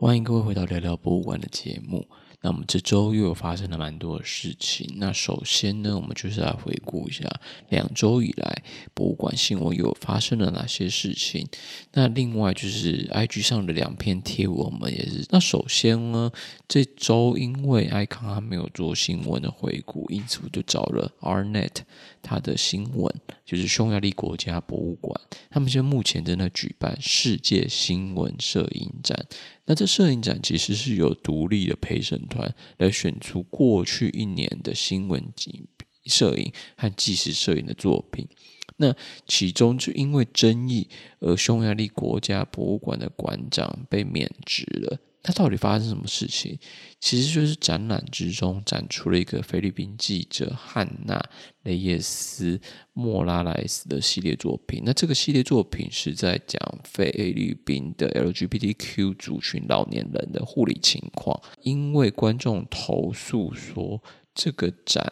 欢迎各位回到聊聊博物馆的节目。那我们这周又有发生了蛮多的事情。那首先呢，我们就是来回顾一下两周以来博物馆新闻又发生了哪些事情。那另外就是 IG 上的两篇贴文，我们也是。那首先呢，这周因为 icon 还没有做新闻的回顾，因此我就找了 Arnet 它的新闻，就是匈牙利国家博物馆，他们现在目前正在举办世界新闻摄影展。那这摄影展其实是有独立的陪审团来选出过去一年的新闻及摄影和纪实摄影的作品。那其中就因为争议，而匈牙利国家博物馆的馆长被免职了。那到底发生什么事情？其实就是展览之中展出了一个菲律宾记者汉娜·雷耶斯·莫拉莱斯的系列作品。那这个系列作品是在讲菲律宾的 LGBTQ 族群老年人的护理情况。因为观众投诉说，这个展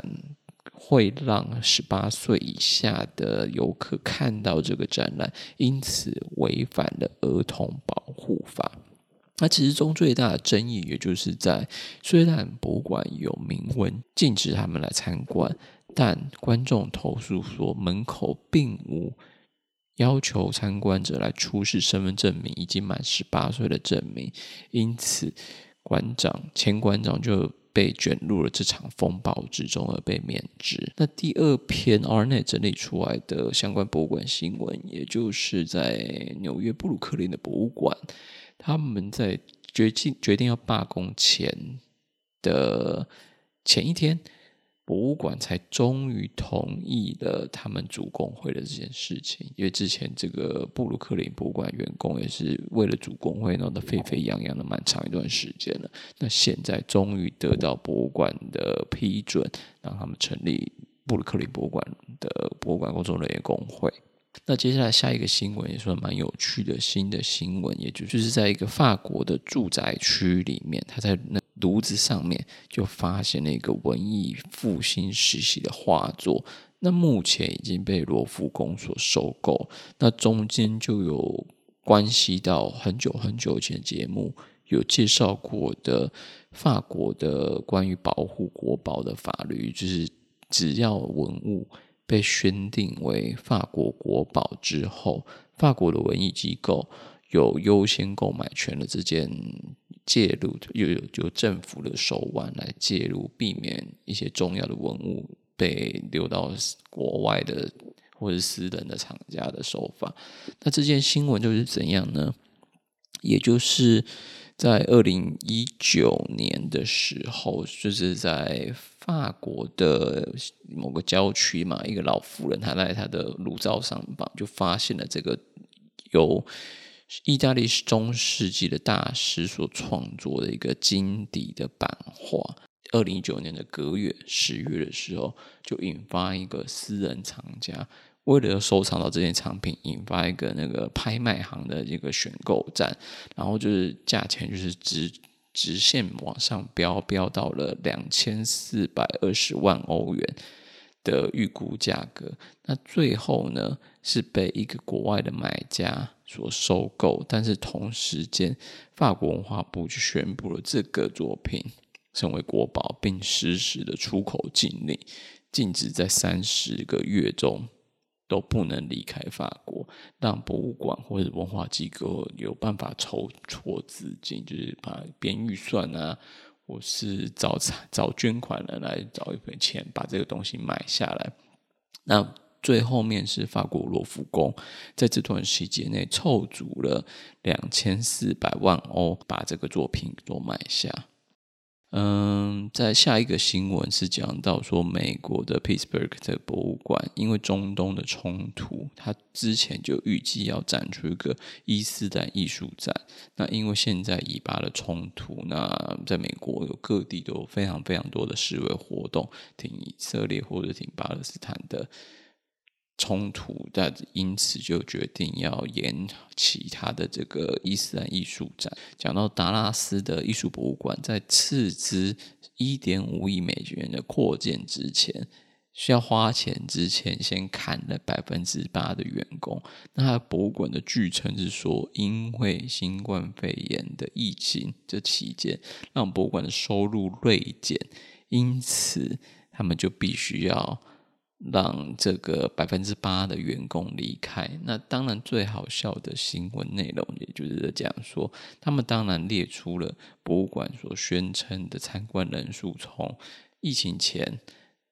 会让十八岁以下的游客看到这个展览，因此违反了儿童保护法。那其实中最大的争议，也就是在虽然博物馆有明文禁止他们来参观，但观众投诉说门口并无要求参观者来出示身份证明以及满十八岁的证明，因此馆长前馆长就被卷入了这场风暴之中而被免职。那第二篇 RNet 整理出来的相关博物馆新闻，也就是在纽约布鲁克林的博物馆。他们在决定决定要罢工前的前一天，博物馆才终于同意了他们主工会的这件事情。因为之前这个布鲁克林博物馆员工也是为了主工会闹得沸沸扬扬的蛮长一段时间了。那现在终于得到博物馆的批准，让他们成立布鲁克林博物馆的博物馆工作人员工会。那接下来下一个新闻也算蛮有趣的新的新闻，也就就是在一个法国的住宅区里面，他在那炉子上面就发现了一个文艺复兴时期的画作。那目前已经被罗浮宫所收购。那中间就有关系到很久很久以前节目有介绍过的法国的关于保护国宝的法律，就是只要文物。被选定为法国国宝之后，法国的文艺机构有优先购买权的这件介入，又有就政府的手腕来介入，避免一些重要的文物被流到国外的或者私人的厂家的手法。那这件新闻就是怎样呢？也就是在二零一九年的时候，就是在。法国的某个郊区嘛，一个老妇人，她在她的炉灶上方就发现了这个由意大利中世纪的大师所创作的一个金底的版画。二零一九年的隔月十月的时候，就引发一个私人藏家为了收藏到这件藏品，引发一个那个拍卖行的一个选购战，然后就是价钱就是直。直线往上飙，飙到了两千四百二十万欧元的预估价格。那最后呢，是被一个国外的买家所收购。但是同时间，法国文化部就宣布了这个作品成为国宝，并实施了出口禁令，禁止在三十个月中。都不能离开法国，让博物馆或者文化机构有办法筹措资金，就是把编预算啊，或是找找捐款人来找一笔钱，把这个东西买下来。那最后面是法国罗浮宫，在这段时间内凑足了两千四百万欧，把这个作品都买下。嗯，在下一个新闻是讲到说，美国的 Pittsburgh 的博物馆因为中东的冲突，他之前就预计要展出一个伊斯兰艺术展。那因为现在以巴的冲突，那在美国有各地都有非常非常多的示威活动，挺以色列或者挺巴勒斯坦的。冲突，但因此就决定要延期他的这个伊斯兰艺术展。讲到达拉斯的艺术博物馆，在斥资一点五亿美元的扩建之前，需要花钱之前，先砍了百分之八的员工。那他博物馆的据称是说，因为新冠肺炎的疫情这期间，让博物馆的收入锐减，因此他们就必须要让这个百分之八的员工离开。那当然，最好笑的新闻内容，也就是讲说，他们当然列出了博物馆所宣称的参观人数，从疫情前。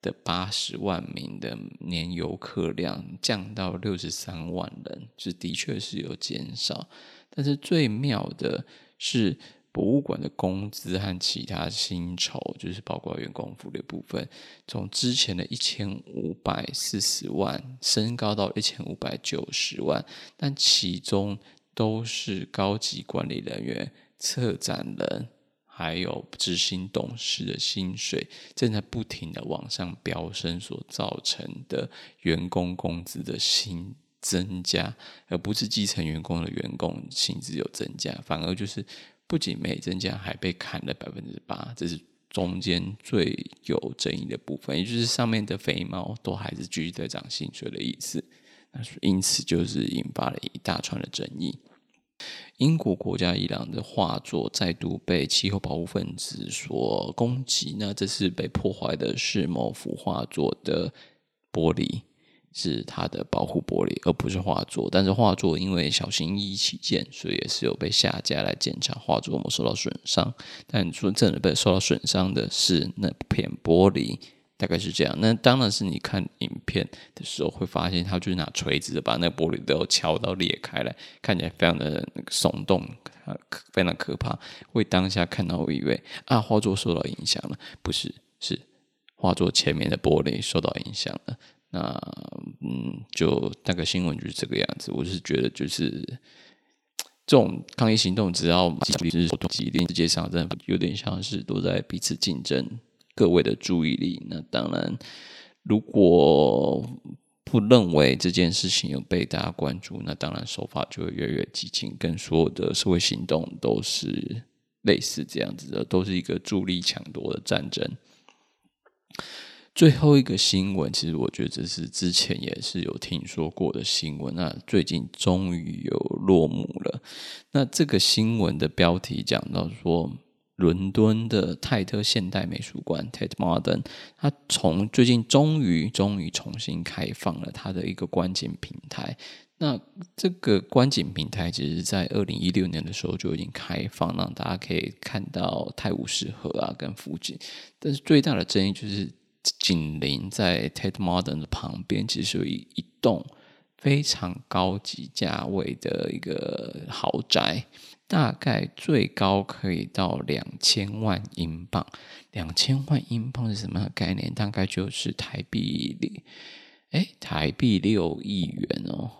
的八十万名的年游客量降到六十三万人，是的确是有减少。但是最妙的是，博物馆的工资和其他薪酬，就是包括员工福利部分，从之前的一千五百四十万升高到一千五百九十万，但其中都是高级管理人员、策展人。还有执行董事的薪水正在不停的往上飙升，所造成的员工工资的薪增加，而不是基层员工的员工薪资有增加，反而就是不仅没增加，还被砍了百分之八，这是中间最有争议的部分，也就是上面的肥猫都还是继续在涨薪水的意思，那因此就是引发了一大串的争议。英国国家伊朗的画作再度被气候保护分子所攻击，那这次被破坏的是某幅画作的玻璃，是它的保护玻璃，而不是画作。但是画作因为小心翼翼起见，所以也是有被下架来检查画作有没有受到损伤。但说真的，被受到损伤的是那片玻璃。大概是这样，那当然是你看影片的时候会发现，他就是拿锤子把那玻璃都敲到裂开来，看起来非常的那个耸动，非常可怕。会当下看到我以为啊，画作受到影响了，不是，是画作前面的玻璃受到影响了。那嗯，就大概新闻就是这个样子。我是觉得就是这种抗议行动，只要是激烈，世界上真的有点像是都在彼此竞争。各位的注意力，那当然，如果不认为这件事情有被大家关注，那当然手法就会越来越激进，跟所有的社会行动都是类似这样子的，都是一个助力抢夺的战争。最后一个新闻，其实我觉得这是之前也是有听说过的新闻，那最近终于有落幕了。那这个新闻的标题讲到说。伦敦的泰特现代美术馆 （Tate Modern），它从最近终于终于重新开放了它的一个观景平台。那这个观景平台其实，在二零一六年的时候就已经开放，让大家可以看到泰晤士河啊跟附近。但是最大的争议就是，紧邻在 Tate Modern 的旁边，其实有一一栋非常高级价位的一个豪宅。大概最高可以到两千万英镑，两千万英镑是什么概念？大概就是台币六，哎，台币六亿元哦，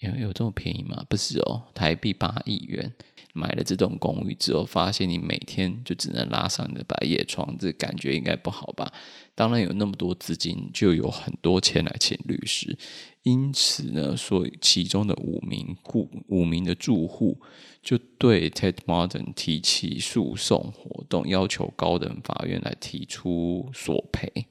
有有这么便宜吗？不是哦，台币八亿元。买了这栋公寓之后，发现你每天就只能拉上你的百叶窗，这感觉应该不好吧？当然有那么多资金，就有很多钱来请律师。因此呢，所以其中的五名户五名的住户就对 Tate Modern 提起诉讼活动，要求高等法院来提出索赔。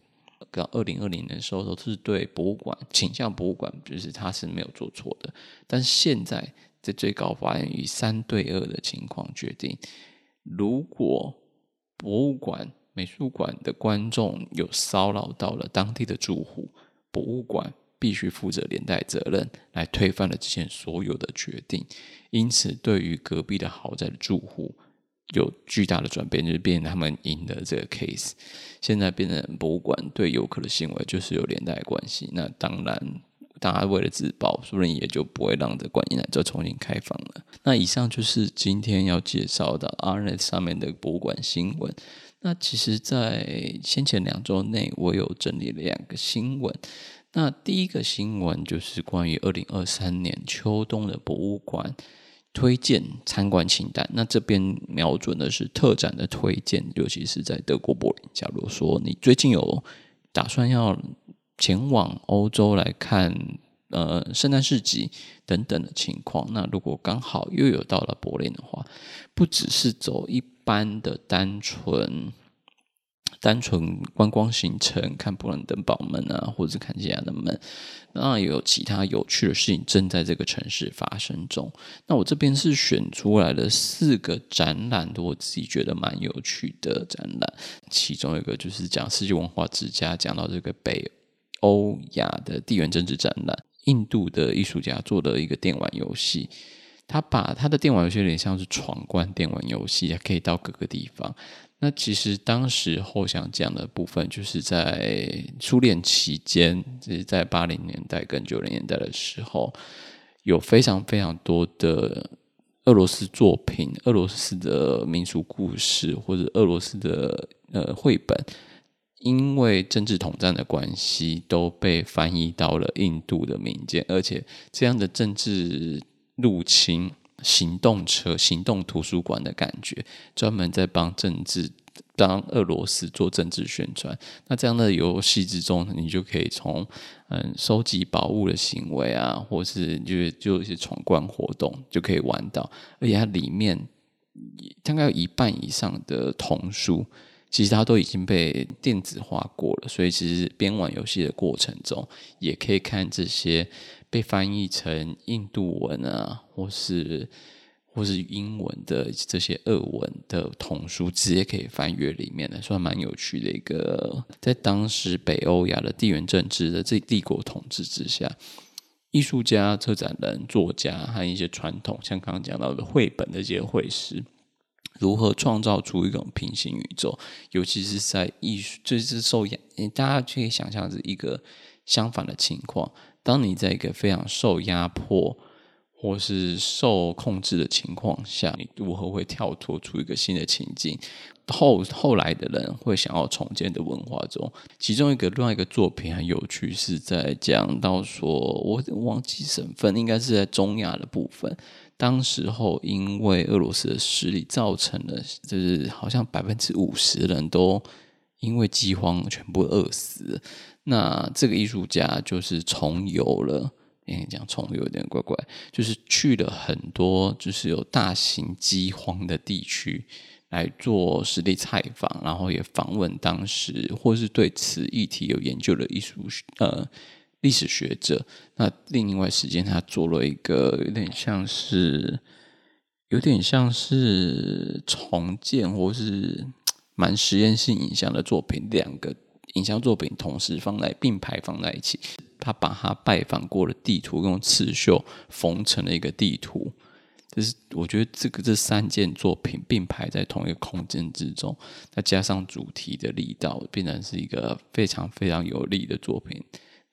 到二零二零年的时候，都是对博物馆倾向博物馆，就是他是没有做错的。但现在。在最高法院以三对二的情况决定，如果博物馆、美术馆的观众有骚扰到了当地的住户，博物馆必须负责连带责任，来推翻了之前所有的决定。因此，对于隔壁的豪宅的住户有巨大的转变，就是变成他们赢的这个 case。现在变成博物馆对游客的行为就是有连带关系。那当然。大家为了自保，说不定也就不会让这观影台再重新开放了。那以上就是今天要介绍的 ARNet 上面的博物馆新闻。那其实，在先前两周内，我有整理了两个新闻。那第一个新闻就是关于二零二三年秋冬的博物馆推荐参观清单。那这边瞄准的是特展的推荐，尤其是在德国柏林。假如说你最近有打算要前往欧洲来看，呃，圣诞市集等等的情况。那如果刚好又有到了柏林的话，不只是走一般的单纯单纯观光行程，看布兰登堡门啊，或者是看其他的门，那也有其他有趣的事情正在这个城市发生中。那我这边是选出来了四个展览，我自己觉得蛮有趣的展览。其中一个就是讲世界文化之家，讲到这个北欧亚的地缘政治展览，印度的艺术家做的一个电玩游戏。他把他的电玩游戏有点像是闯关电玩游戏，可以到各个地方。那其实当时候想讲的部分，就是在苏联期间，就是在八零年代跟九零年代的时候，有非常非常多的俄罗斯作品、俄罗斯的民俗故事或者俄罗斯的呃绘本，因为政治统战的关系，都被翻译到了印度的民间，而且这样的政治入侵。行动车、行动图书馆的感觉，专门在帮政治、帮俄罗斯做政治宣传。那这样的游戏之中，你就可以从嗯收集宝物的行为啊，或是就就一些闯关活动，就可以玩到。而且它里面大概有一半以上的童书，其实它都已经被电子化过了，所以其实边玩游戏的过程中，也可以看这些。被翻译成印度文啊，或是或是英文的这些俄文的童书，直接可以翻阅里面的，算蛮有趣的一个。在当时北欧亚的地缘政治的这帝国统治之下，艺术家、策展人、作家和一些传统，像刚刚讲到的绘本的这些绘师，如何创造出一种平行宇宙？尤其是在艺术，就是受压，大家可以想象是一个相反的情况。当你在一个非常受压迫或是受控制的情况下，你如何会跳脱出一个新的情境？后后来的人会想要重建的文化中，其中一个另外一个作品很有趣，是在讲到说，我忘记省份，应该是在中亚的部分。当时候因为俄罗斯的势力，造成了就是好像百分之五十人都因为饥荒全部饿死。那这个艺术家就是重游了，哎，讲重游有点怪怪，就是去了很多就是有大型饥荒的地区来做实地采访，然后也访问当时或是对此议题有研究的艺术呃历史学者。那另外时间他做了一个有点像是有点像是重建或是蛮实验性影像的作品，两个。影像作品同时放在并排放在一起，他把他拜访过的地图用刺绣缝成了一个地图。就是我觉得这个这三件作品并排在同一个空间之中，再加上主题的力道，变成是一个非常非常有力的作品，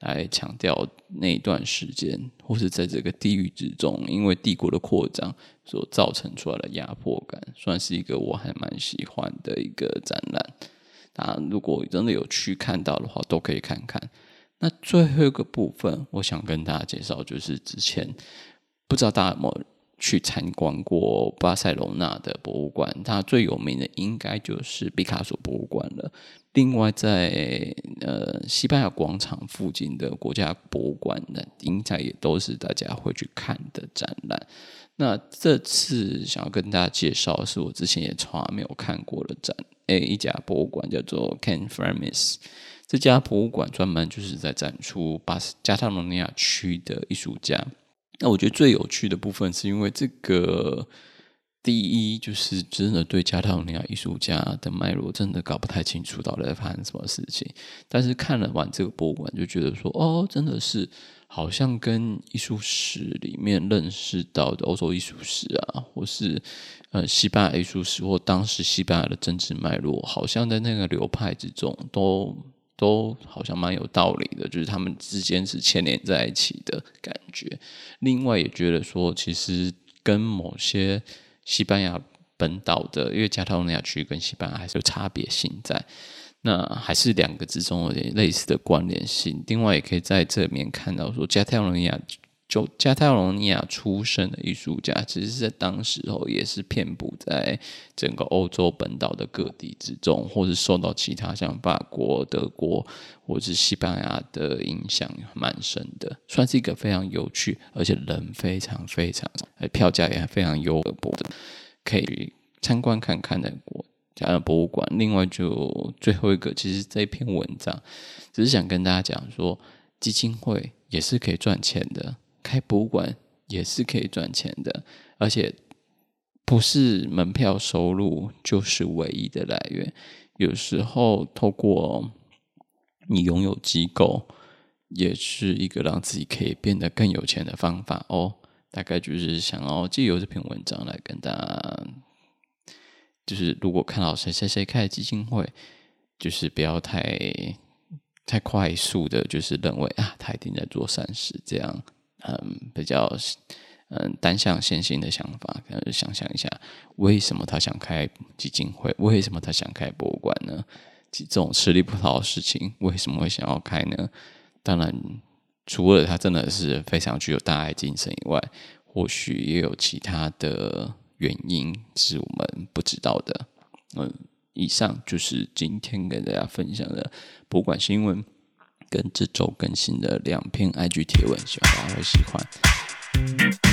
来强调那一段时间或是在这个地域之中，因为帝国的扩张所造成出来的压迫感，算是一个我还蛮喜欢的一个展览。啊，如果真的有去看到的话，都可以看看。那最后一个部分，我想跟大家介绍，就是之前不知道大家有没有去参观过巴塞罗那的博物馆？它最有名的应该就是毕卡索博物馆了。另外在，呃西班牙广场附近的国家博物馆呢，应该也都是大家会去看的展览。那这次想要跟大家介绍是我之前也从来没有看过的展。诶，一家博物馆叫做 Can Framis，这家博物馆专门就是在展出巴斯加泰罗尼亚区的艺术家。那我觉得最有趣的部分是因为这个第一就是真的对加泰罗尼亚艺术家的脉络真的搞不太清楚到底在发生什么事情，但是看了完这个博物馆就觉得说，哦，真的是。好像跟艺术史里面认识到的欧洲艺术史啊，或是呃西班牙艺术史，或当时西班牙的政治脉络，好像在那个流派之中都都好像蛮有道理的，就是他们之间是牵连在一起的感觉。另外也觉得说，其实跟某些西班牙本岛的，因为加泰罗尼亚区跟西班牙还是有差别性在。那还是两个之中有点类似的关联性。另外，也可以在这里面看到说，加泰罗尼亚就加泰罗尼亚出生的艺术家，其实是在当时候也是遍布在整个欧洲本岛的各地之中，或是受到其他像法国、德国或是西班牙的影响蛮深的，算是一个非常有趣，而且人非常非常，票价也非常优的，可以参观看看的国。加了博物馆。另外，就最后一个，其实这篇文章只是想跟大家讲说，基金会也是可以赚钱的，开博物馆也是可以赚钱的，而且不是门票收入就是唯一的来源。有时候透过你拥有机构，也是一个让自己可以变得更有钱的方法哦。大概就是想要借由这篇文章来跟大家，就是如果看到谁谁谁开基金会，就是不要太太快速的，就是认为啊，他一定在做善事，这样嗯比较嗯单向线性的想法。可能想象一下，为什么他想开基金会？为什么他想开博物馆呢？这种吃力不讨好的事情，为什么会想要开呢？当然。除了他真的是非常具有大爱精神以外，或许也有其他的原因是我们不知道的。嗯，以上就是今天跟大家分享的博物馆新闻，跟这周更新的两篇 IG 贴文，希望大家会喜欢。